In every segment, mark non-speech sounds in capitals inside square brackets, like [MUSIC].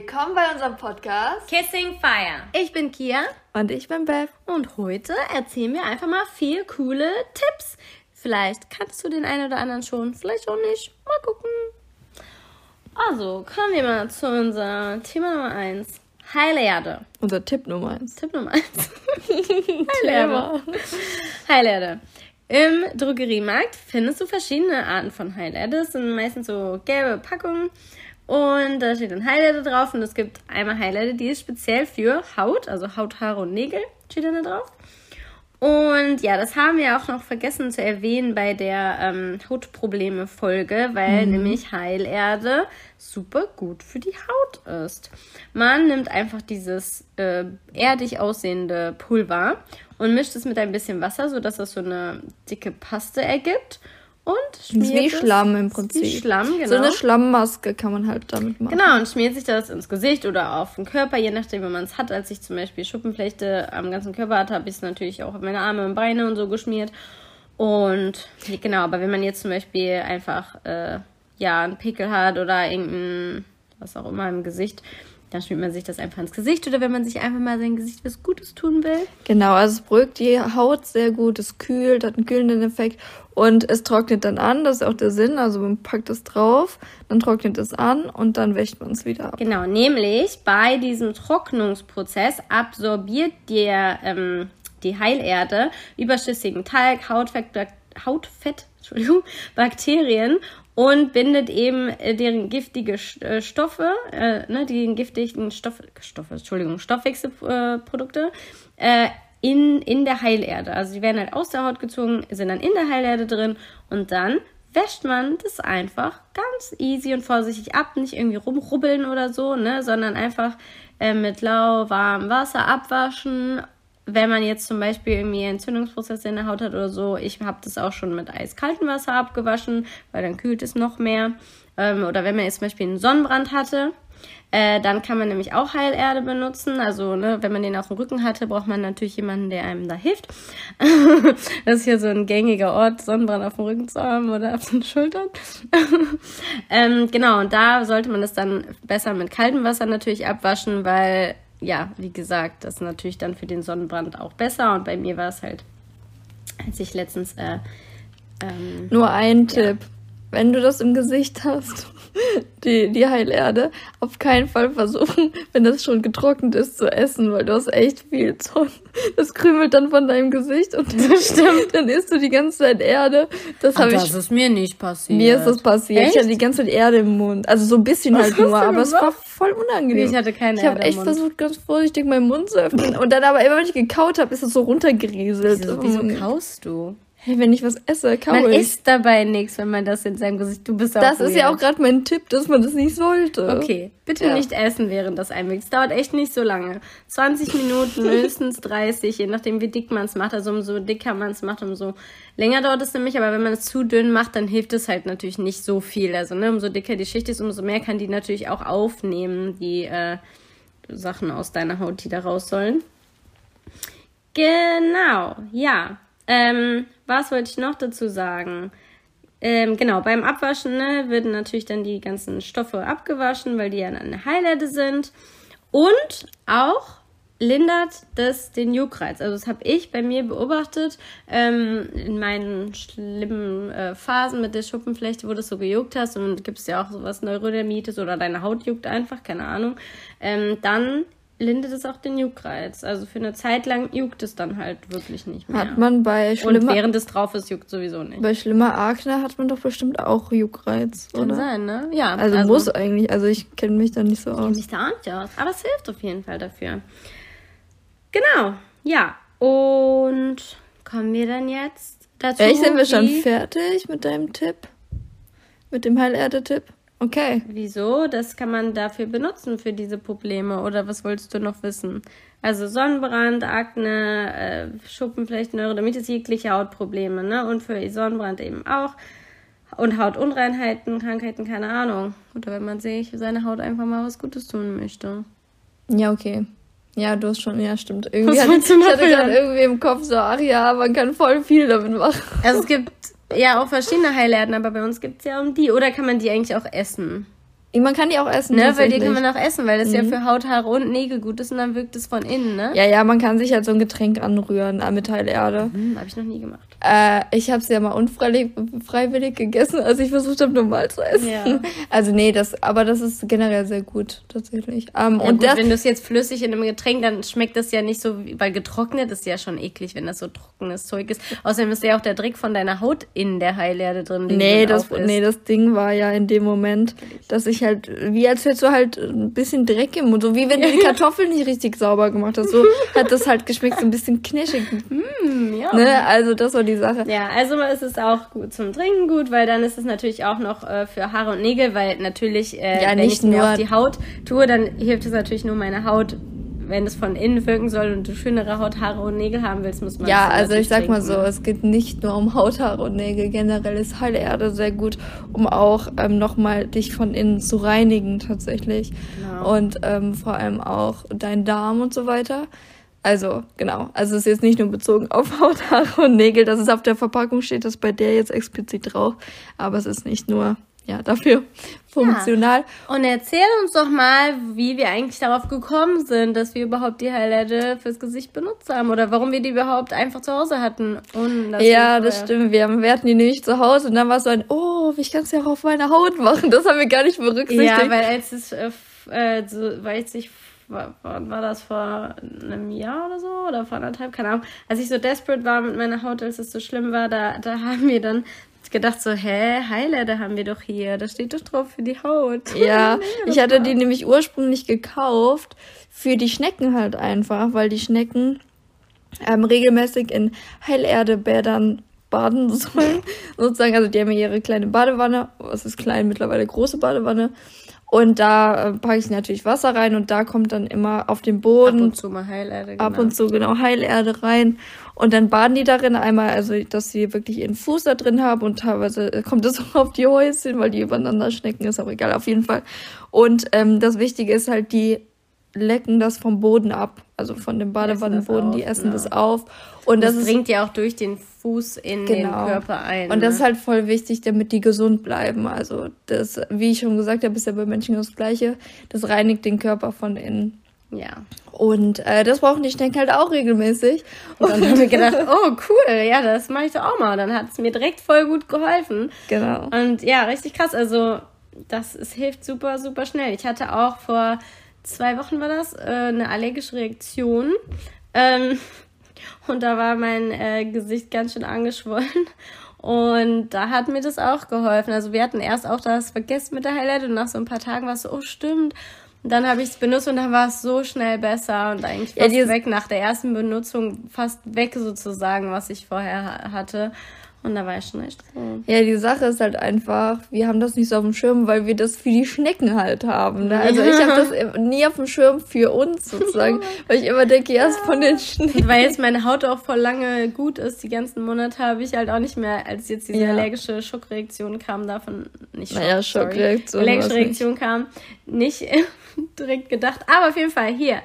Willkommen bei unserem Podcast Kissing Fire. Ich bin Kia. Und ich bin Beth. Und heute erzählen wir einfach mal vier coole Tipps. Vielleicht kannst du den einen oder anderen schon, vielleicht auch nicht. Mal gucken. Also, kommen wir mal zu unserem Thema Nummer 1. Heilerde. Unser Tipp Nummer 1. Tipp Nummer 1. [LAUGHS] Heilerde. Heilerde. Im Drogeriemarkt findest du verschiedene Arten von Heilerde. Das sind meistens so gelbe Packungen. Und da steht dann Highlighter drauf. Und es gibt einmal Highlighter, die ist speziell für Haut, also Haut, Haare und Nägel, steht dann da drauf. Und ja, das haben wir auch noch vergessen zu erwähnen bei der ähm, Hautprobleme-Folge, weil mhm. nämlich Heilerde super gut für die Haut ist. Man nimmt einfach dieses äh, erdig aussehende Pulver und mischt es mit ein bisschen Wasser, sodass das so eine dicke Paste ergibt. Und schmiert wie Schlamm im Prinzip. Wie Schlamm, genau. So eine Schlammmaske kann man halt damit machen. Genau, und schmiert sich das ins Gesicht oder auf den Körper, je nachdem, wie man es hat. Als ich zum Beispiel Schuppenflechte am ganzen Körper hatte, habe ich es natürlich auch auf meine Arme und Beine und so geschmiert. Und genau, aber wenn man jetzt zum Beispiel einfach äh, ja einen Pickel hat oder irgendein was auch immer im Gesicht, dann schmiert man sich das einfach ins Gesicht oder wenn man sich einfach mal sein Gesicht was Gutes tun will. Genau, also es beruhigt die Haut sehr gut, es kühlt, hat einen kühlenden Effekt und es trocknet dann an, das ist auch der Sinn, also man packt es drauf, dann trocknet es an und dann wäscht man es wieder ab. Genau, nämlich bei diesem Trocknungsprozess absorbiert der, ähm, die Heilerde überschüssigen Talg, Hautfett, Hautfett [LAUGHS] Entschuldigung, Bakterien und bindet eben äh, deren giftige äh, Stoffe, äh, ne, die giftigen Stoff, Stoffe, Entschuldigung, Stoffwechselprodukte äh, in, in der Heilerde. Also die werden halt aus der Haut gezogen, sind dann in der Heilerde drin und dann wäscht man das einfach ganz easy und vorsichtig ab, nicht irgendwie rumrubbeln oder so, ne, sondern einfach äh, mit lauwarmem Wasser abwaschen wenn man jetzt zum Beispiel irgendwie Entzündungsprozesse in der Haut hat oder so, ich habe das auch schon mit eiskaltem Wasser abgewaschen, weil dann kühlt es noch mehr. Ähm, oder wenn man jetzt zum Beispiel einen Sonnenbrand hatte, äh, dann kann man nämlich auch Heilerde benutzen. Also, ne, wenn man den auf dem Rücken hatte, braucht man natürlich jemanden, der einem da hilft. [LAUGHS] das ist hier so ein gängiger Ort, Sonnenbrand auf dem Rücken zu haben oder auf den Schultern. [LAUGHS] ähm, genau, und da sollte man das dann besser mit kaltem Wasser natürlich abwaschen, weil ja, wie gesagt, das ist natürlich dann für den Sonnenbrand auch besser. Und bei mir war es halt, als ich letztens. Äh, ähm, Nur ein ja. Tipp. Wenn du das im Gesicht hast, die, die Heilerde, auf keinen Fall versuchen, wenn das schon getrocknet ist, zu essen, weil du hast echt viel Zorn. Das krümelt dann von deinem Gesicht und das stimmt, dann isst du die ganze Zeit Erde. Das habe ich. Das ist mir nicht passiert. Mir ist das passiert. Echt? Ich hatte die ganze Zeit Erde im Mund. Also so ein bisschen Was halt nur, aber es war voll unangenehm. Ich hatte keine Ich habe echt versucht, ganz vorsichtig meinen Mund zu öffnen. Und dann aber immer, wenn ich gekaut habe, ist es so runtergerieselt. Wieso, wieso kaust du? Hey, wenn ich was esse, kaue man ich. Man isst dabei nichts, wenn man das in seinem Gesicht. Du bist auch Das weird. ist ja auch gerade mein Tipp, dass man das nicht sollte. Okay, bitte ja. nicht essen, während das einwächst. Es dauert echt nicht so lange. 20 Minuten, [LAUGHS] höchstens 30, je nachdem, wie dick man es macht. Also umso dicker man es macht, umso länger dauert es nämlich. Aber wenn man es zu dünn macht, dann hilft es halt natürlich nicht so viel. Also ne, umso dicker die Schicht ist, umso mehr kann die natürlich auch aufnehmen, die äh, Sachen aus deiner Haut, die da raus sollen. Genau, ja. Ähm, was wollte ich noch dazu sagen? Ähm, genau, beim Abwaschen ne, werden natürlich dann die ganzen Stoffe abgewaschen, weil die ja eine Highlighte sind. Und auch lindert das den Juckreiz. Also das habe ich bei mir beobachtet ähm, in meinen schlimmen äh, Phasen mit der Schuppenflechte, wo du so gejuckt hast und gibt es ja auch sowas Neurodermitis oder deine Haut juckt einfach, keine Ahnung. Ähm, dann lindert es auch den Juckreiz. Also für eine Zeit lang juckt es dann halt wirklich nicht mehr. Hat man bei schlimmer... Und während es drauf ist, juckt sowieso nicht. Bei schlimmer Akne hat man doch bestimmt auch Juckreiz, Kann oder? sein, ne? Ja. Also, also muss eigentlich. Also ich kenne mich da nicht so aus. Ich kenne mich da auch nicht aus. Aber es hilft auf jeden Fall dafür. Genau. Ja. Und kommen wir dann jetzt dazu, Echt, sind wir schon fertig mit deinem Tipp? Mit dem Heilerde-Tipp? Okay. Wieso? Das kann man dafür benutzen, für diese Probleme. Oder was wolltest du noch wissen? Also Sonnenbrand, Akne, äh, Schuppenflechte, Neurodermitis, jegliche Hautprobleme, ne? Und für Sonnenbrand eben auch. Und Hautunreinheiten, Krankheiten, keine Ahnung. Oder wenn man sich für seine Haut einfach mal was Gutes tun möchte. Ja, okay. Ja, du hast schon, ja, stimmt. Irgendwie hatte, ich hatte gerade irgendwie im Kopf so, ach ja, man kann voll viel damit machen. Also es gibt ja, auch verschiedene Heilerden, aber bei uns gibt es ja um die. Oder kann man die eigentlich auch essen? Man kann die auch essen. Ne, weil die kann man auch essen, weil das mhm. ja für Haut, Haare und Nägel gut ist und dann wirkt es von innen, ne? Ja, ja, man kann sich halt so ein Getränk anrühren äh, mit Heilerde. Mhm, habe ich noch nie gemacht. Äh, ich habe es ja mal unfreiwillig gegessen, als ich versucht habe, normal zu essen. Ja. [LAUGHS] Also nee, das, aber das ist generell sehr gut, tatsächlich. Ähm, ja, und gut, das, wenn du es jetzt flüssig in einem Getränk, dann schmeckt das ja nicht so, weil getrocknet ist ja schon eklig, wenn das so trockenes Zeug ist. Außerdem ist ja auch der Trick von deiner Haut in der Heilerde drin. Nee, das, nee, das Ding war ja in dem Moment, dass ich halt, wie als hättest du halt ein bisschen Dreck im Mund, so wie wenn du die [LAUGHS] Kartoffeln nicht richtig sauber gemacht hast. So hat das halt geschmeckt, so ein bisschen knirschig. [LAUGHS] Mm, ja. Ne? Also das war die Sache. Ja, also ist es auch gut zum Trinken gut, weil dann ist es natürlich auch noch äh, für Haare und Nägel, weil natürlich, äh, ja, wenn ich mir auf die Haut tue, dann hilft es natürlich nur meine Haut wenn es von innen wirken soll und du schönere Haut, Haare und Nägel haben willst, muss man Ja, also ich sag trinken. mal so, es geht nicht nur um Haut, Haare und Nägel. Generell ist Heilerde sehr gut, um auch ähm, nochmal dich von innen zu reinigen tatsächlich. Genau. Und ähm, vor allem auch deinen Darm und so weiter. Also, genau. Also es ist jetzt nicht nur bezogen auf [LAUGHS] Haut, Haare und Nägel, dass es auf der Verpackung steht, das bei der jetzt explizit drauf. Aber es ist nicht nur ja, dafür funktional. Ja. Und erzähl uns doch mal, wie wir eigentlich darauf gekommen sind, dass wir überhaupt die Highlighter fürs Gesicht benutzt haben oder warum wir die überhaupt einfach zu Hause hatten. ja, das stimmt. Wir, haben, wir hatten die nämlich zu Hause und dann war es so ein, oh, ich kann es ja auch auf meiner Haut machen. Das haben wir gar nicht berücksichtigt. Ja, weil als es, äh, äh so, weil ich war, war das vor einem Jahr oder so oder vor anderthalb, keine Ahnung. Als ich so desperate war mit meiner Haut, als es so schlimm war, da, da haben wir dann gedacht so, hä, Highlighter haben wir doch hier, da steht doch drauf für die Haut. Ja, [LAUGHS] ich hatte die nämlich ursprünglich gekauft für die Schnecken halt einfach, weil die Schnecken ähm, regelmäßig in Heilerdebädern baden [LAUGHS] sollen, sozusagen. Also die haben ja ihre kleine Badewanne, was ist klein, mittlerweile große Badewanne. Und da äh, packe ich natürlich Wasser rein und da kommt dann immer auf den Boden. Ab und zu mal Heilerde. Genau. Ab und zu, genau, Heilerde rein. Und dann baden die darin einmal, also dass sie wirklich ihren Fuß da drin haben und teilweise kommt es [LAUGHS] auch auf die Häuschen, weil die übereinander schnecken, ist auch egal, auf jeden Fall. Und ähm, das Wichtige ist halt, die lecken das vom Boden ab, also von dem Badewannenboden, die essen das auf. Und das, das dringt ja auch durch den Fuß in genau. den Körper ein. Und das ist ne? halt voll wichtig, damit die gesund bleiben. Also das, wie ich schon gesagt habe, ist ja bei Menschen das Gleiche. Das reinigt den Körper von innen. Ja. Und äh, das brauchen die Schnecken halt auch regelmäßig. Und dann [LAUGHS] haben wir gedacht, oh cool, ja, das mache ich doch auch mal. Dann hat es mir direkt voll gut geholfen. Genau. Und ja, richtig krass. Also das es hilft super, super schnell. Ich hatte auch vor zwei Wochen war das, äh, eine allergische Reaktion. Ähm, und da war mein äh, Gesicht ganz schön angeschwollen. Und da hat mir das auch geholfen. Also wir hatten erst auch das vergessen mit der Highlight und nach so ein paar Tagen war es so, oh stimmt. Und dann habe ich es benutzt und dann war es so schnell besser und eigentlich fast ja, weg nach der ersten Benutzung, fast weg sozusagen, was ich vorher hatte. Und da war ich schon echt froh. Ja, die Sache ist halt einfach, wir haben das nicht so auf dem Schirm, weil wir das für die Schnecken halt haben. Ne? Also ich habe das nie auf dem Schirm für uns sozusagen, [LAUGHS] weil ich immer denke, ja, ist von den Schnecken. Weil jetzt meine Haut auch voll lange gut ist, die ganzen Monate habe ich halt auch nicht mehr, als jetzt diese ja. allergische Schockreaktion kam, davon nicht Schock, naja, Schockreaktion. Allergische Reaktion kam, nicht [LAUGHS] direkt gedacht. Aber auf jeden Fall hier,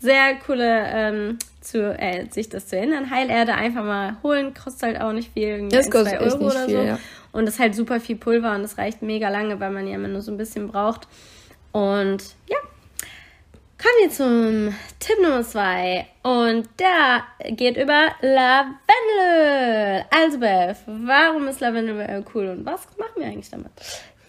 sehr coole ähm, zu, äh, sich das zu erinnern. Heilerde einfach mal holen, kostet halt auch nicht viel, das kostet zwei Euro oder viel, so. Ja. Und das ist halt super viel Pulver und das reicht mega lange, weil man ja immer nur so ein bisschen braucht. Und ja, kommen wir zum Tipp Nummer zwei. Und der geht über Lavendelöl. Also Beth, warum ist Lavendelöl cool und was machen wir eigentlich damit?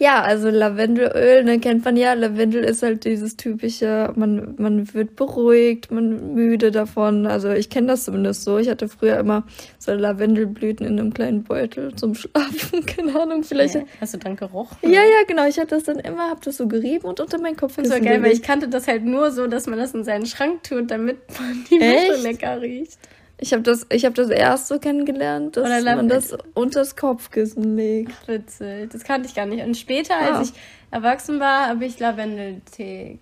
Ja, also Lavendelöl, ne, kennt man ja. Lavendel ist halt dieses typische, man, man wird beruhigt, man müde davon. Also ich kenne das zumindest so. Ich hatte früher immer so Lavendelblüten in einem kleinen Beutel zum Schlafen. [LAUGHS] Keine Ahnung, vielleicht. Ja, hast du dran gerochen? Ja, ja, genau. Ich hatte das dann immer, hab das so gerieben und unter meinen Kopf Das war geil, weil ich kannte das halt nur so, dass man das in seinen Schrank tut, damit man die Mische lecker riecht. Ich habe das, ich hab das erst so kennengelernt, dass man das unter das Kopfkissen legt. Ach, witzig. Das kannte ich gar nicht. Und später, ja. als ich erwachsen war, habe ich Lavendeltee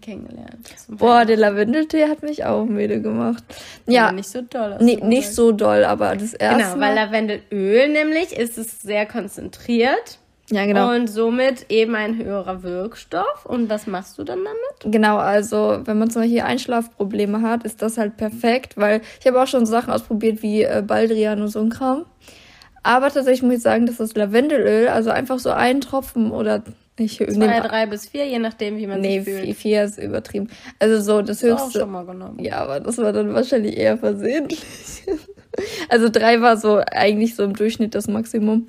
kennengelernt. Boah, der Lavendeltee hat mich auch müde gemacht. Ja. Aber nicht so doll. Nee, nicht so doll, aber das erste Genau, weil Lavendelöl nämlich ist es sehr konzentriert. Ja, genau. Und somit eben ein höherer Wirkstoff. Und was machst du dann damit? Genau, also wenn man zum Beispiel Einschlafprobleme hat, ist das halt perfekt, weil ich habe auch schon Sachen ausprobiert wie äh, Baldrian und so ein Kram. Aber tatsächlich muss ich sagen, dass das Lavendelöl, also einfach so ein Tropfen oder Ich Zwei, nehm- drei bis vier, je nachdem, wie man Nee, sich fühlt. vier, vier ist übertrieben. Also so, das auch höchste. schon mal genommen. Ja, aber das war dann wahrscheinlich eher versehentlich. [LAUGHS] Also drei war so eigentlich so im Durchschnitt das Maximum,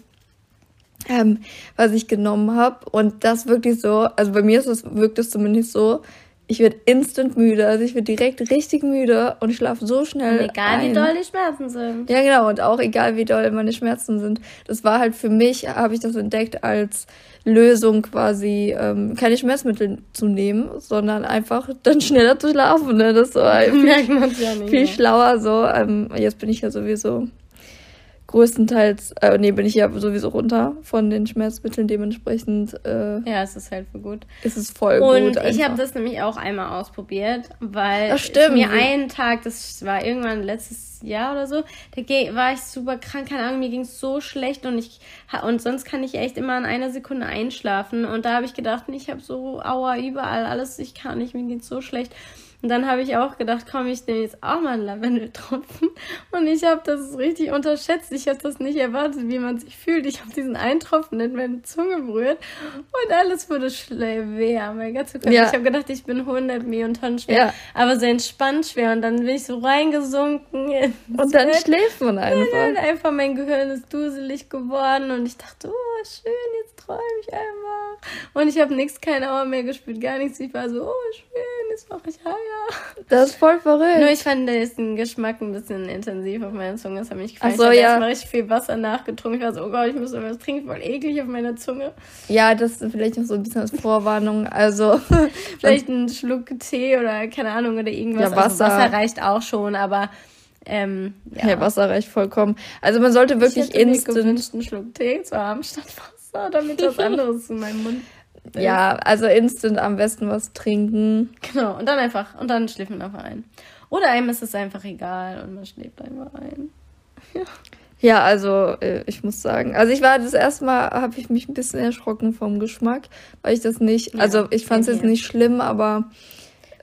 ähm, was ich genommen habe. Und das wirklich so, also bei mir ist es, wirkt es zumindest so, ich werde instant müde. Also ich werde direkt richtig müde und schlafe so schnell. Und egal, wie ein. doll die Schmerzen sind. Ja, genau. Und auch egal, wie doll meine Schmerzen sind. Das war halt für mich, habe ich das entdeckt als Lösung quasi, ähm, keine Schmerzmittel zu nehmen, sondern einfach dann [LAUGHS] schneller zu schlafen. Ne? Das war [LAUGHS] viel, Merkt man ja nicht. viel schlauer so. Ähm, jetzt bin ich ja sowieso größtenteils, äh, nee, bin ich ja sowieso runter von den Schmerzmitteln. Dementsprechend äh, Ja, es ist halt für gut. ist es voll Und gut. ich einfach. habe das nämlich auch einmal ausprobiert, weil stimmt. mir einen Tag, das war irgendwann letztes Jahr oder so, da war ich super krank, keine Ahnung, mir ging es so schlecht und ich und sonst kann ich echt immer in einer Sekunde einschlafen und da habe ich gedacht, ich habe so Aua überall alles, ich kann nicht, mir geht's so schlecht. Und dann habe ich auch gedacht, komm, ich nehme jetzt auch mal einen Lavendeltropfen. Und ich habe das richtig unterschätzt. Ich habe das nicht erwartet, wie man sich fühlt. Ich habe diesen einen Tropfen in meine Zunge berührt und alles wurde schwer. Mein ganzer Körper. Ja. Ich habe gedacht, ich bin 100 Millionen schwer. Ja. Aber so entspannt schwer. Und dann bin ich so reingesunken. Und dann Bett. schläft man Und einfach. einfach mein Gehirn ist duselig geworden und ich dachte, oh, schön, jetzt träume ich einfach. Und ich habe nichts, keine Aua mehr gespürt, gar nichts. Ich war so, oh, schön, jetzt mache ich Haya. [LAUGHS] Das ist voll verrückt. Nur ich fand den Geschmack ein bisschen intensiv auf meiner Zunge. Das hat mich gefallen. Ach so, ich habe ja. erstmal richtig viel Wasser nachgetrunken. Ich war so, oh Gott, ich muss was trinken, voll eklig auf meiner Zunge. Ja, das ist vielleicht noch so ein bisschen als Vorwarnung. Also, [LAUGHS] [LAUGHS] Vielleicht einen Schluck Tee oder keine Ahnung oder irgendwas. Ja, Also Wasser. Wasser reicht auch schon, aber ähm, ja. ja. Wasser reicht vollkommen. Also man sollte ich wirklich hätte mir instant. gewünscht, einen Schluck Tee zu haben statt Wasser, damit was anderes in meinem Mund. Ist. Ja, also instant am besten was trinken. Genau, und dann einfach, und dann schläft man einfach ein. Oder einem ist es einfach egal und man schläft einfach ein. Ja, also äh, ich muss sagen, also ich war das erste Mal, habe ich mich ein bisschen erschrocken vom Geschmack, weil ich das nicht, Ja, also ich fand es jetzt nicht schlimm, aber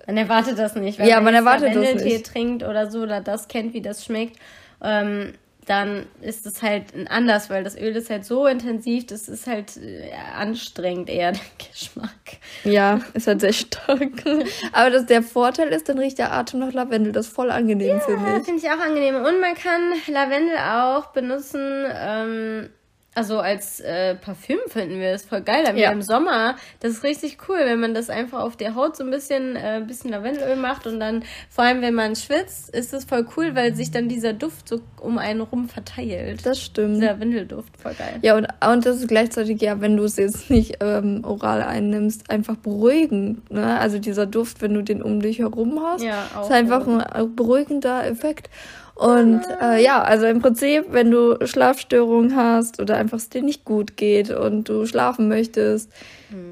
Man erwartet das nicht. Ja, man jetzt erwartet das nicht. trinkt oder so oder das kennt, wie das schmeckt, ähm, dann ist es halt anders, weil das Öl ist halt so intensiv, das ist halt äh, anstrengend eher [LAUGHS] der Geschmack. ja, ist halt sehr stark. [LAUGHS] aber das, der Vorteil ist, dann riecht der Atem nach Lavendel, das ist voll angenehm, finde Ja, ich. finde ich auch angenehm. Und man kann Lavendel auch benutzen, ähm, also als äh, Parfüm finden wir das voll geil. Dann Ja. Im Sommer, das ist richtig cool, wenn man das einfach auf der Haut so ein bisschen, äh, ein bisschen Lavendelöl macht und dann, vor allem wenn man schwitzt, ist das voll cool, weil sich dann dieser Duft so um einen rum verteilt. Das stimmt. Dieser Lavendelduft, voll geil. Ja, und, und das ist gleichzeitig, ja, wenn du es jetzt nicht ähm, oral einnimmst, einfach beruhigend. Ne? Also dieser Duft, wenn du den um dich herum hast, Ja, auch ist einfach ein äh, beruhigender Effekt. Und äh, ja, also im Prinzip, wenn du Schlafstörungen hast oder einfach es dir nicht gut geht und du schlafen möchtest,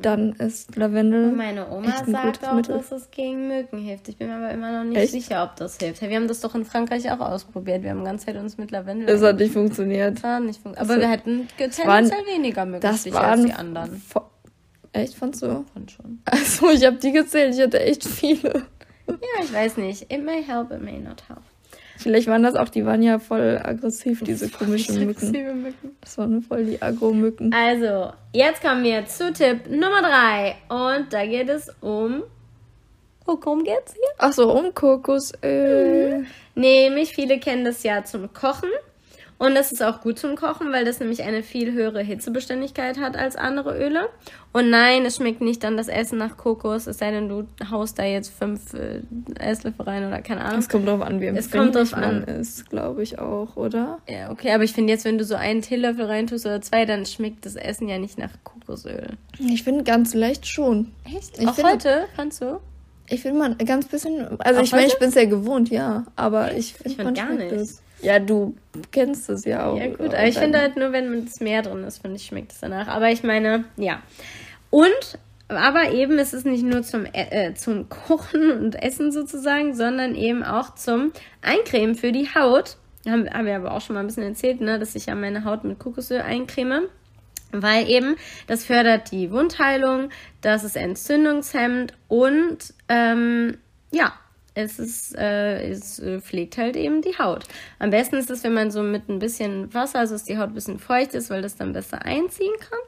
dann ist Lavendel. Und meine Oma sagt auch, Mittel. dass es gegen Mücken hilft. Ich bin mir aber immer noch nicht Echt? sicher, ob das hilft. Wir haben das doch in Frankreich auch ausprobiert. Wir haben die ganze Zeit uns mit Lavendel Das hat nicht funktioniert. war nicht fun- Aber Also, wir hätten waren- tendenziell weniger Das Mückenstiche als waren. die anderen. Echt, fandst du? Und schon. Also, ich habe die gezählt, ich hatte echt viele. Ja, ich weiß nicht. It may help, it may not help. Vielleicht waren das auch, die waren ja voll aggressiv, diese komischen Mücken. Mücken. Das waren voll die Agro-Mücken. Also, jetzt kommen wir zu Tipp Nummer 3. Und da geht es um. Oh, worum geht's hier? Ach so, um Kokosöl. Nämlich, viele kennen das ja zum Kochen. Und das ist auch gut zum Kochen, weil das nämlich eine viel höhere Hitzebeständigkeit hat als andere Öle. Und nein, es schmeckt nicht dann das Essen nach Kokos, es sei denn, du haust da jetzt fünf äh, Esslöffel rein oder keine Ahnung. Es kommt drauf an, wie Es kommt drauf an. ist, glaube ich auch, oder? Ja, okay, aber ich finde jetzt, wenn du so einen Teelöffel reintust oder zwei, dann schmeckt das Essen ja nicht nach Kokosöl. Ich finde ganz leicht schon. Echt? Ich Auch finde- heute, fandst du? Ich finde man ganz bisschen, also Auch ich meine, ich bin es ja gewohnt, ja, aber ich Ich finde find gar nicht. es. Ja, du kennst es ja auch. Ja, gut, aber ich finde halt nur, wenn es mehr drin ist, finde ich, schmeckt es danach. Aber ich meine, ja. Und, aber eben ist es nicht nur zum, äh, zum Kochen und Essen sozusagen, sondern eben auch zum Eincremen für die Haut. Haben, haben wir aber auch schon mal ein bisschen erzählt, ne, dass ich ja meine Haut mit Kokosöl eincreme. Weil eben das fördert die Wundheilung, das ist entzündungshemmend und ähm, ja, es, ist, äh, es äh, pflegt halt eben die Haut. Am besten ist es, wenn man so mit ein bisschen Wasser, also dass die Haut ein bisschen feucht ist, weil das dann besser einziehen kann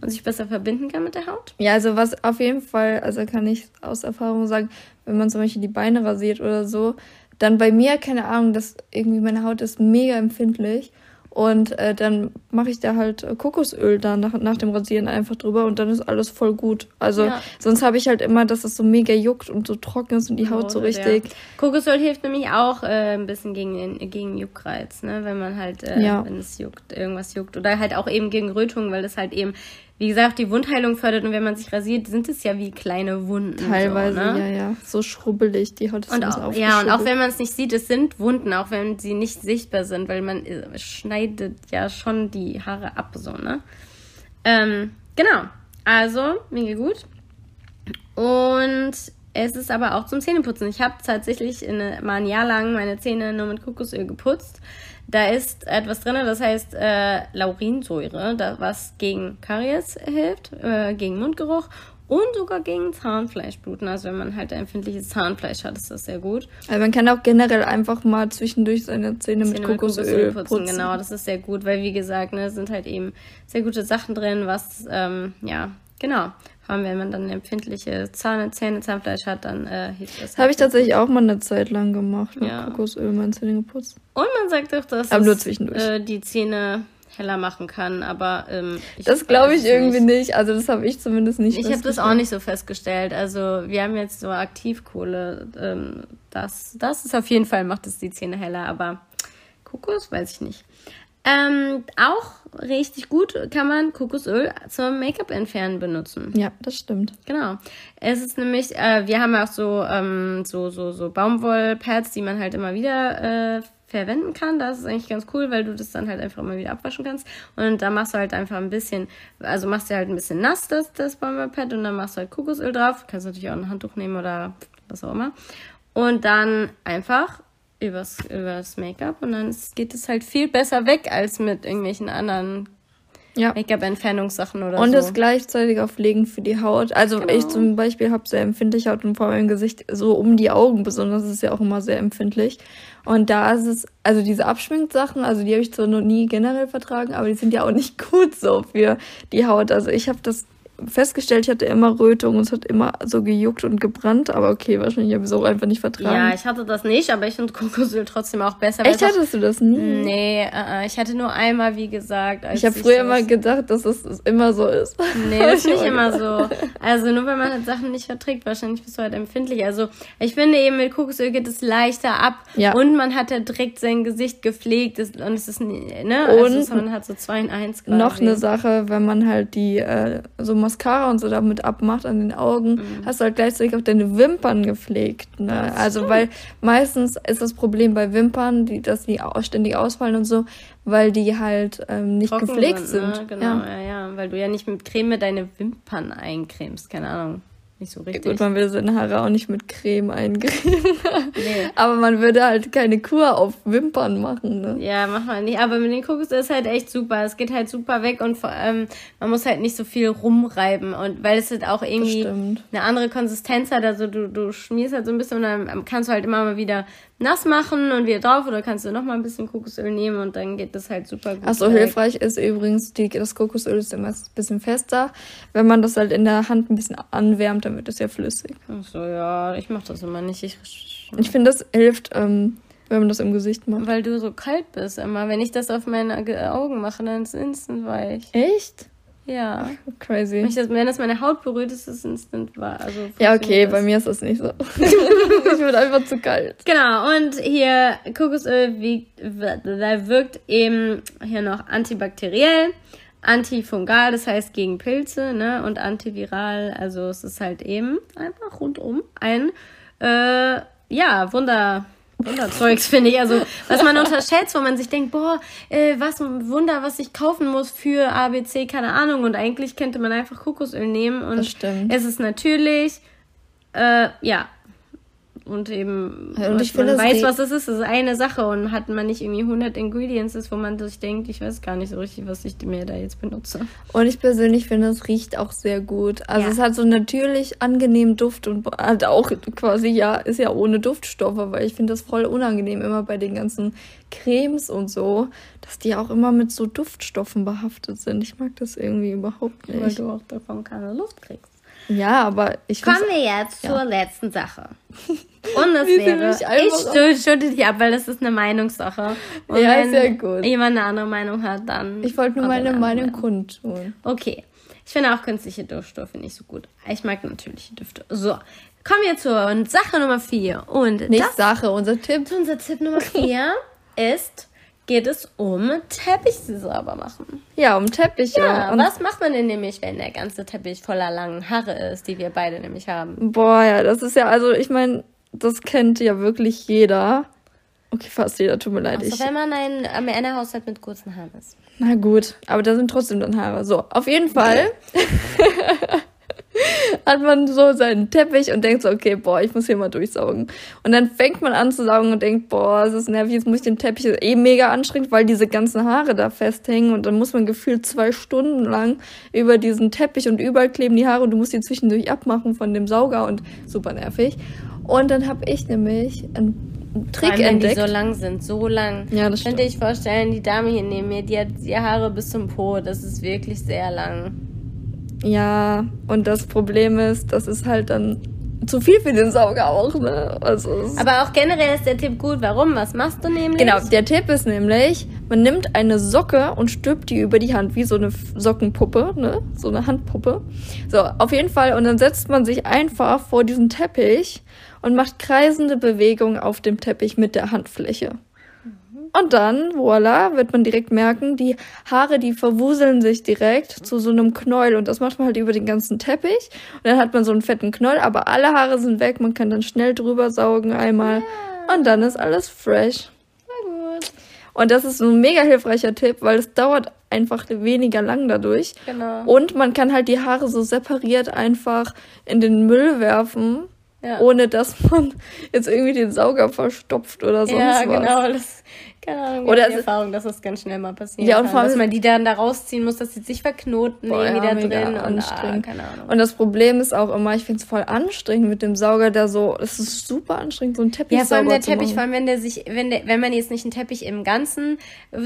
und sich besser verbinden kann mit der Haut. Ja, also was auf jeden Fall, also kann ich aus Erfahrung sagen, wenn man zum Beispiel die Beine rasiert oder so, dann bei mir, keine Ahnung, dass irgendwie meine Haut ist mega empfindlich. Und äh, dann mache ich da halt äh, Kokosöl da nach, nach dem Rasieren einfach drüber und dann ist alles voll gut. Also Ja. sonst habe ich halt immer, dass es so mega juckt und so trocken ist und die Haut so richtig. Der Kokosöl hilft nämlich auch äh, ein bisschen gegen, den- gegen Juckreiz, ne? wenn man halt, äh, Ja. wenn es juckt, irgendwas juckt. Oder halt auch eben gegen Rötungen, weil das halt eben, wie gesagt, die Wundheilung fördert und wenn man sich rasiert, sind es ja wie kleine Wunden. Teilweise, so, ne? ja, ja. So schrubbelig, die Haut ist Und auch, ja, und auch wenn man es nicht sieht, es sind Wunden, auch wenn sie nicht sichtbar sind, weil man äh, schneidet ja schon die Haare ab, so, ne? Ähm, genau. Also, mir geht gut. Und es ist aber auch zum Zähneputzen. Ich habe tatsächlich in, mal ein Jahr lang meine Zähne nur mit Kokosöl geputzt. Da ist etwas drin, das heißt äh, Laurinsäure, da, was gegen Karies hilft, äh, gegen Mundgeruch und sogar gegen Zahnfleischbluten. Also wenn man halt empfindliches Zahnfleisch hat, ist das sehr gut. Also man kann auch generell einfach mal zwischendurch seine Zähne, mit Zähne Kokosöl putzen. Genau, das ist sehr gut, weil wie gesagt, ne, sind halt eben sehr gute Sachen drin, was, ähm, ja, genau. Vor allem, wenn man dann empfindliche Zahne, Zähne, Zahnfleisch hat, dann äh, hilft das. Das habe ich tatsächlich auch mal eine Zeit lang gemacht, mit Ja. Kokosöl meine Zähne geputzt. Und man sagt auch, dass Aber nur es, zwischendurch. äh, die Zähne heller machen kann, aber ähm, Das glaube ich es irgendwie nicht. Also das habe ich zumindest nicht. Ich habe das auch nicht so festgestellt. Also wir haben jetzt so Aktivkohle. Ähm, das, das ist auf jeden Fall, macht es die Zähne heller, aber Kokos weiß ich nicht. Ähm, auch richtig gut kann man Kokosöl zum Make-up entfernen benutzen. Ja, das stimmt. Genau. Es ist nämlich, äh, wir haben auch so, ähm, so, so, so Baumwollpads, die man halt immer wieder äh, verwenden kann. Das ist eigentlich ganz cool, weil du das dann halt einfach immer wieder abwaschen kannst. Und da machst du halt einfach ein bisschen, also machst du halt ein bisschen nass, das, das Baumwollpad, und dann machst du halt Kokosöl drauf. Kannst natürlich auch ein Handtuch nehmen oder was auch immer. Und dann einfach übers, übers Make-up und dann geht es halt viel besser weg als mit irgendwelchen anderen Ja. Make-up-Entfernungssachen oder Und so. das gleichzeitig auch pflegen für die Haut. Also Genau. ich zum Beispiel habe sehr empfindliche Haut und vor allem im Gesicht, so um die Augen besonders, ist ja auch immer sehr empfindlich. Und da ist es, also diese Abschminksachen, also die habe ich zwar noch nie generell vertragen, aber die sind ja auch nicht [LAUGHS] gut so für die Haut. Also ich habe das festgestellt, ich hatte immer Rötung und es hat immer so gejuckt und gebrannt, aber okay, wahrscheinlich habe ich es auch einfach nicht vertragen. Ja, ich hatte das nicht, aber ich finde Kokosöl trotzdem auch besser. weil Echt hattest du das nie? Nee, äh, ich hatte nur einmal, wie gesagt. Ich habe früher immer gedacht, dass es immer so ist. Nee, das ist Ich [LAUGHS] nicht immer so. Also nur wenn man halt Sachen nicht verträgt, wahrscheinlich bist du halt empfindlich. Also ich finde eben mit Kokosöl geht es leichter ab Ja. und man hat ja direkt sein Gesicht gepflegt und es ist ne, also Und es- man hat so zwei in eins quasi. Noch eine Sache, wenn man halt die äh, so Mascara und so damit abmacht an den Augen, hast du halt gleichzeitig auch deine Wimpern gepflegt. Ne? Mhm. Also stimmt. weil meistens ist das Problem bei Wimpern, die, dass die ständig ausfallen und so, weil die halt ähm, nicht Trocken gepflegt sind. Ne? Genau, Ja. ja. ja, weil du ja nicht mit Creme deine Wimpern eincremst, keine Ahnung. Nicht so richtig. Gut, man will seine Haare auch nicht mit Creme eincremen. [LAUGHS] nee. Aber man würde halt keine Kur auf Wimpern machen. Ne? Ja, mach mal nicht. Aber mit den Kokosöl ist halt echt super. Es geht halt super weg und vor allem, man muss halt nicht so viel rumreiben. Und weil es halt auch irgendwie eine andere Konsistenz hat. Also du, du schmierst halt so ein bisschen und dann kannst du halt immer mal wieder nass machen und wieder drauf. Oder kannst du noch mal ein bisschen Kokosöl nehmen und dann geht das halt super gut. Ach so, weg. hilfreich ist übrigens, die, das Kokosöl ist immer ein bisschen fester. Wenn man das halt in der Hand ein bisschen anwärmt, dann wird es ja flüssig. Ach so, ja, ich mach das immer nicht. Ich, Ich finde, das hilft, ähm, wenn man das im Gesicht macht. weil du so kalt bist immer. Wenn ich das auf meine Ge- Augen mache, dann ist es instant weich. Echt? Ja. Wenn, Crazy. ich das, wenn das meine Haut berührt, ist es instant weich. Also Ja, okay, funktioniert bei das. mir ist das nicht so. [LAUGHS] ich bin einfach zu kalt. Genau, und hier Kokosöl wiegt, wir- wirkt eben hier noch antibakteriell, antifungal, das heißt gegen Pilze, ne, und antiviral, also es ist halt eben einfach rundum ein, äh, ja, Wunder, Wunderzeugs, finde ich. Also, was man unterschätzt, wo man sich denkt, boah, äh, was ein Wunder, was ich kaufen muss für ABC, keine Ahnung. Und eigentlich könnte man einfach Kokosöl nehmen und Das stimmt. es ist natürlich, äh, ja, und eben und ich man weiß, was es ist. Das ist eine Sache und hat man nicht irgendwie 100 Ingredients, ist, wo man sich denkt, ich weiß gar nicht so richtig, was ich mir da jetzt benutze. Und ich persönlich finde, es riecht auch sehr gut. Also Ja. es hat so natürlich angenehmen Duft und hat auch quasi ja, ist ja ohne Duftstoffe, weil ich finde das voll unangenehm immer bei den ganzen Cremes und so, dass die auch immer mit so Duftstoffen behaftet sind. Ich mag das irgendwie überhaupt Weil nicht. du auch davon keine Luft kriegst. Ja, aber ich Kommen wir jetzt ja. zur letzten Sache. [LAUGHS] Und das wäre, ich stütte dich ab, weil das ist eine Meinungssache. Und Ja, wenn sehr gut. jemand eine andere Meinung hat, dann... ich wollte nur meine Meinung kundtun. Okay. Ich finde auch künstliche Duftstoffe nicht so gut. Ich mag natürliche Düfte. So. Kommen wir zur Sache Nummer 4. Und Nicht das Sache, unser Tipp. unser Tipp Nummer 4 [LAUGHS] ist, geht es um Teppiche sauber machen. Ja, um Teppiche. Ja, und was macht man denn nämlich, wenn der ganze Teppich voller langen Haare ist, die wir beide nämlich haben? Boah, ja, das ist ja, also ich meine, das kennt ja wirklich jeder. Okay, fast jeder, tut mir leid. Also Ich, wenn man ein äh, Männerhaushalt mit kurzen Haaren ist. na gut, aber da sind trotzdem dann Haare. So, auf jeden Fall [LAUGHS] hat man so seinen Teppich und denkt so, okay, boah, ich muss hier mal durchsaugen. Und dann fängt man an zu saugen und denkt, boah, es ist nervig, jetzt muss ich den Teppich eh mega anstrengend, weil diese ganzen Haare da festhängen und dann muss man gefühlt zwei Stunden lang über diesen Teppich und überall kleben die Haare und du musst die zwischendurch abmachen von dem Sauger und super nervig. Und dann habe ich nämlich einen Trick allem, wenn die entdeckt. so lang sind, so lang. Ja, das Könnt ihr euch vorstellen, die Dame hier neben mir, die hat die Haare bis zum Po. Das ist wirklich sehr lang. Ja, und das Problem ist, das ist halt dann zu viel für den Sauger auch, ne? Also Aber auch generell ist der Tipp gut. Warum? Was machst du nämlich? Genau, der Tipp ist nämlich, man nimmt eine Socke und stülpt die über die Hand, wie so eine Sockenpuppe, ne? So eine Handpuppe. So, auf jeden Fall. Und dann setzt man sich einfach vor diesen Teppich und macht kreisende Bewegungen auf dem Teppich mit der Handfläche. Und dann, voila, wird man direkt merken, die Haare, die verwuseln sich direkt zu so einem Knäuel. Und das macht man halt über den ganzen Teppich. Und dann hat man so einen fetten Knäuel, aber alle Haare sind weg. Man kann dann schnell drüber saugen einmal. Und dann ist alles fresh. Und das ist ein mega hilfreicher Tipp, weil es dauert einfach weniger lang dadurch. Genau. Und man kann halt die Haare so separiert einfach in den Müll werfen, Ja. ohne dass man [LAUGHS] jetzt irgendwie den Sauger verstopft oder sonst ja, was. genau. Das, keine Ahnung, Oder die Erfahrung, dass das ganz schnell mal passieren Ja, und vor allem- dass man die dann da rausziehen muss, dass sie sich verknoten, Boah, irgendwie ja, da drin. Und, ah, anstrengend. keine Ahnung. Und das Problem ist auch immer, ich finde es voll anstrengend mit dem Sauger, der so, es ist super anstrengend, so einen Teppich Ja, vor allem der Teppich, machen. vor allem wenn der sich, wenn der, wenn man jetzt nicht einen Teppich im ganzen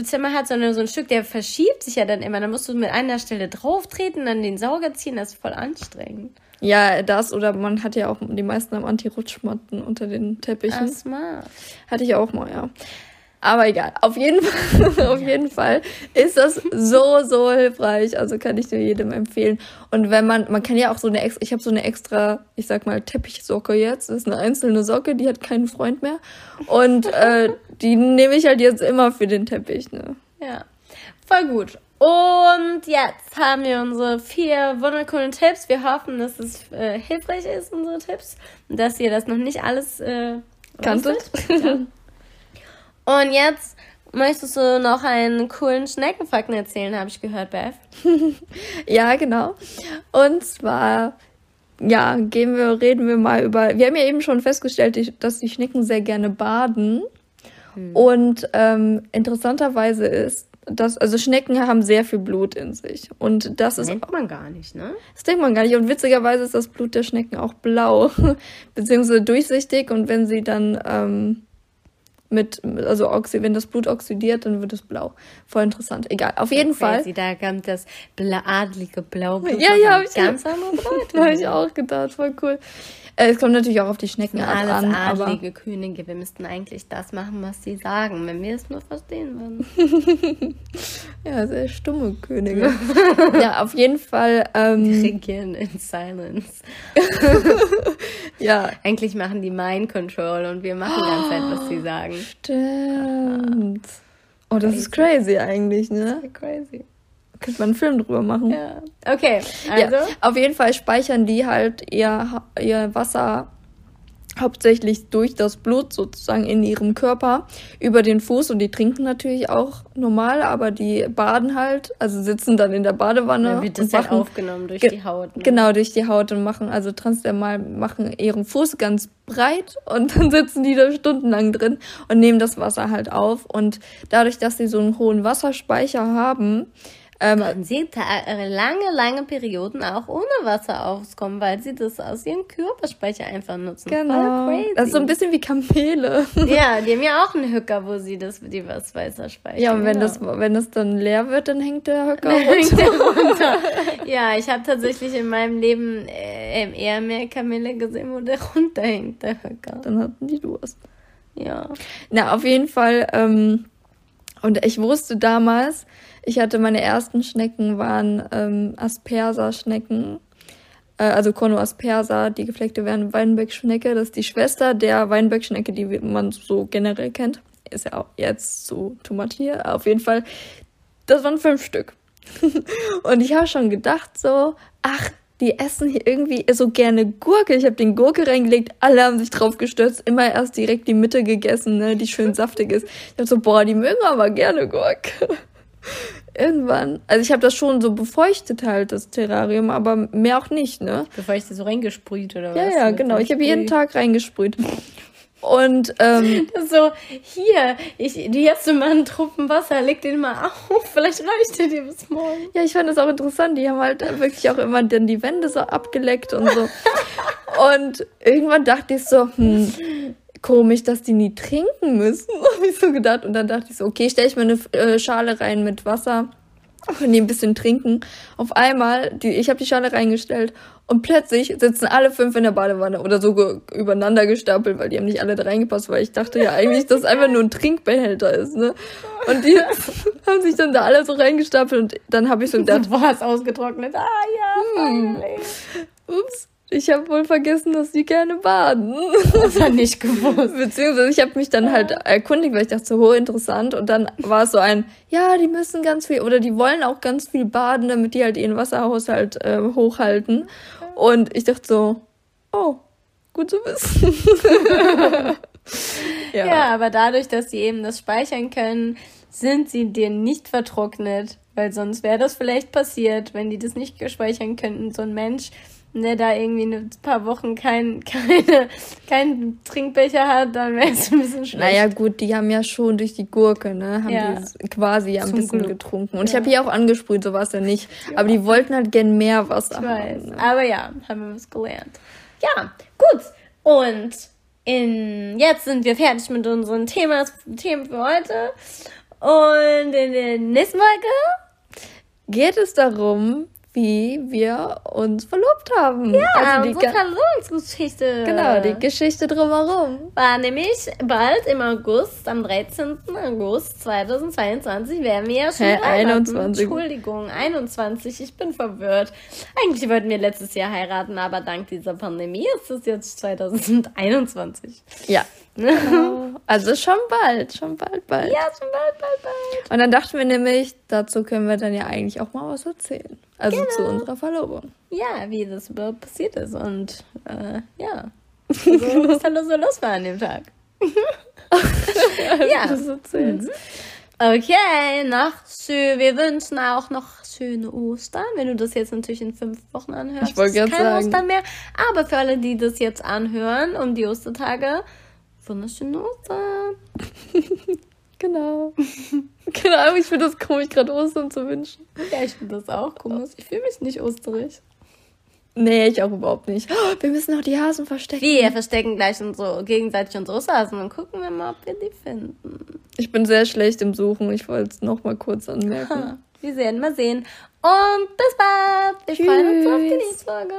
Zimmer hat, sondern so ein Stück, der verschiebt sich ja dann immer. Dann musst du mit einer Stelle drauf treten, dann den Sauger ziehen, das ist voll anstrengend. Ja, das oder man hat ja auch, die meisten haben Anti-Rutschmatten unter den Teppichen. Ah, smart. Hatte ich auch mal, ja. Aber egal. Auf jeden Fall, [LAUGHS] auf jeden Fall ist das so, so hilfreich. Also kann ich nur jedem empfehlen. Und wenn man, man kann ja auch so eine extra, ich habe so eine extra, ich sag mal, Teppichsocke jetzt. Das ist eine einzelne Socke, die hat keinen Freund mehr. Und äh, [LAUGHS] die nehme ich halt jetzt immer für den Teppich, ne? Ja, voll gut. Und jetzt haben wir unsere vier wundercoolen Tipps. Wir hoffen, dass es äh, hilfreich ist, unsere Tipps. Und dass ihr das noch nicht alles äh, Kanntet? Ja. [LAUGHS] Und jetzt möchtest du noch einen coolen Schneckenfakten erzählen, habe ich gehört, Beth. [LAUGHS] Ja, genau. Und zwar, ja, gehen wir, reden wir mal über. Wir haben ja eben schon festgestellt, dass die Schnecken sehr gerne baden. Und ähm, interessanterweise ist, dass, also Schnecken haben sehr viel Blut in sich. Und das ist, Nennt man gar nicht, ne? das denkt man gar nicht. Und witzigerweise ist das Blut der Schnecken auch blau, [LAUGHS] beziehungsweise durchsichtig. Und wenn sie dann ähm, mit, also oxi wenn das Blut oxidiert, dann wird es blau. Voll interessant. Egal. Auf jeden Fall. Crazy, da kommt das bla adlige Blaublut. Ja, ja, eine hab ich ganz [LAUGHS] Bedeutung. Habe ich auch gedacht, voll cool. Äh, es kommt natürlich auch auf die Schneckenart Alles an, aber adlige Könige. Wir müssten eigentlich das machen, was sie sagen, wenn wir es nur verstehen würden. [LAUGHS] ja, sehr stumme Könige. [LAUGHS] ja, auf jeden Fall, ähm, Regieren in Silence. [LAUGHS] ja, Eigentlich machen die Mind Control und wir machen die ganze Zeit, was sie sagen. stimmt. Oh, das ist crazy eigentlich, ne? Crazy. Könnte man einen Film drüber machen. Ja. Okay, also. Ja, auf jeden Fall speichern die halt ihr, ihr Wasser hauptsächlich durch das Blut sozusagen in ihrem Körper über den Fuß und die trinken natürlich auch normal, aber die baden halt, also sitzen dann in der Badewanne. Da wird das und halt machen- aufgenommen durch die Haut. Ne? Genau, durch die Haut und machen, also transdermal machen ihren Fuß ganz breit und [LAUGHS] dann sitzen die da stundenlang drin und nehmen das Wasser halt auf. Und dadurch, dass sie so einen hohen Wasserspeicher haben, ähm, Können sie äh, lange, lange Perioden auch ohne Wasser auskommen, weil sie das aus ihrem Körperspeicher einfach nutzen. genau. Das ist so ein bisschen wie Kamele. ja, die haben ja auch einen Höcker, wo sie das, die was Wasser speichern. Ja, und wenn genau. das, wenn das dann leer wird, dann hängt der Höcker Hängt runter. der runter. Ja, ich habe tatsächlich in meinem Leben äh, eher mehr Kamele gesehen, wo der runterhängt, der Höcker. Dann hatten die Durst. Ja. Na, auf jeden Fall. Ähm, und ich wusste damals, ich hatte meine ersten Schnecken waren ähm, Aspersa-Schnecken. Äh, also Corno aspersa, die gefleckte Weinbergschnecke. Das ist die Schwester der Weinbergschnecke, die man so generell kennt. Ist ja auch jetzt so hier. Auf jeden Fall, das waren fünf Stück. [LAUGHS] und ich habe schon gedacht so, ach, die essen hier irgendwie so gerne Gurke. Ich habe den Gurke reingelegt, alle haben sich drauf gestürzt, immer erst direkt die Mitte gegessen, ne, die schön saftig ist. Ich dachte so, boah, die mögen aber gerne Gurke. Irgendwann, also ich habe das schon so befeuchtet halt, das Terrarium, aber mehr auch nicht, ne? Bevor ich das so reingesprüht oder Ja, was? ja, Mit genau. Ich habe jeden. Tag reingesprüht. Und ähm, [LAUGHS] So, hier, ich, die jetzt mal einen Tropfen Wasser, leg den mal auf, vielleicht reicht der dir bis morgen. Ja, ich fand das auch interessant. Die haben halt wirklich auch immer dann die Wände so abgeleckt und so. [LAUGHS] und irgendwann dachte ich so, hm, komisch, dass die nie trinken müssen. [LAUGHS] Habe ich so gedacht. Und dann dachte ich so, okay, stelle ich mir eine äh, Schale rein mit Wasser und die ein bisschen trinken. Auf einmal, die, ich habe die Schale reingestellt und plötzlich sitzen alle fünf in der Badewanne oder so übereinander gestapelt, weil die haben nicht alle da reingepasst, weil ich dachte ja eigentlich, dass es einfach nur ein Trinkbehälter ist, ne? Und die [LAUGHS] haben sich dann da alle so reingestapelt und dann habe ich so gedacht, Boah, ist ausgetrocknet. Ah ja, Hm. ups, ich habe wohl vergessen, dass die gerne baden. [LAUGHS] Das hat nicht gewusst. Beziehungsweise ich habe mich dann halt erkundigt, weil ich dachte so, interessant. Und dann war es so ein, ja, die müssen ganz viel oder die wollen auch ganz viel baden, damit die halt ihren Wasserhaushalt äh, hochhalten. Und ich dachte so, oh, gut zu wissen. [LAUGHS] ja. Ja. aber dadurch, dass sie eben das speichern können, sind sie dir nicht vertrocknet. Weil sonst wäre das vielleicht passiert, wenn die das nicht gespeichern könnten. So ein Mensch, der da irgendwie ein paar Wochen kein, [LAUGHS] keine, keinen Trinkbecher hat, dann wäre es ein bisschen schlecht. Naja, gut, die haben ja schon durch die Gurke, ne, haben Ja. die quasi ja ein Zum bisschen Glück. getrunken. Und ich Ja. habe hier auch angesprüht, so war es ja nicht. Aber die wollten halt gern mehr Wasser Ich weiß. haben. Ne? Aber ja, haben wir was gelernt. Ja, gut. Und in, jetzt sind wir fertig mit unseren Themas, Themen für heute. Und in der nächsten Folge Geht es darum, wie wir uns verlobt haben? ja, also die Verlobungsgeschichte. Genau, die Geschichte drumherum. war nämlich bald im August, am 13. August 2022 werden wir ja schon Hä, heiraten. 21. Entschuldigung, 21, ich bin verwirrt. Eigentlich wollten wir letztes Jahr heiraten, aber dank dieser Pandemie ist es jetzt 2021. Ja. Genau. Also schon bald, schon bald, bald. Ja, schon bald, bald, bald. Und dann dachten wir nämlich, dazu können wir dann ja eigentlich auch mal was erzählen. Also zu Genau. unserer Verlobung. Ja, wie das überhaupt passiert ist und äh, ja, [LAUGHS] so, was da so los war an dem Tag. [LAUGHS] ja. Das erzählst. Okay, noch schön. Wir wünschen auch noch schöne Ostern. Wenn du das jetzt natürlich in fünf Wochen anhörst, Ich wollte kein sagen. Ostern mehr. Aber für alle, die das jetzt anhören, um die Ostertage, wunderschöne Ostern. [LAUGHS] Genau. [LAUGHS] genau, ich finde das komisch, gerade Ostern zu wünschen. Ja, ich finde das auch komisch. Ich fühle mich nicht osterig. Nee, ich auch überhaupt nicht. Oh, wir müssen noch die Hasen verstecken. Wir verstecken gleich unsere, gegenseitig unsere Osterhasen und gucken wir mal, ob wir die finden. Ich bin sehr schlecht im Suchen. Ich wollte es noch mal kurz anmerken. Ha, wir werden mal sehen. Und bis bald. Wir freuen uns auf die Tschüss. nächste Folge.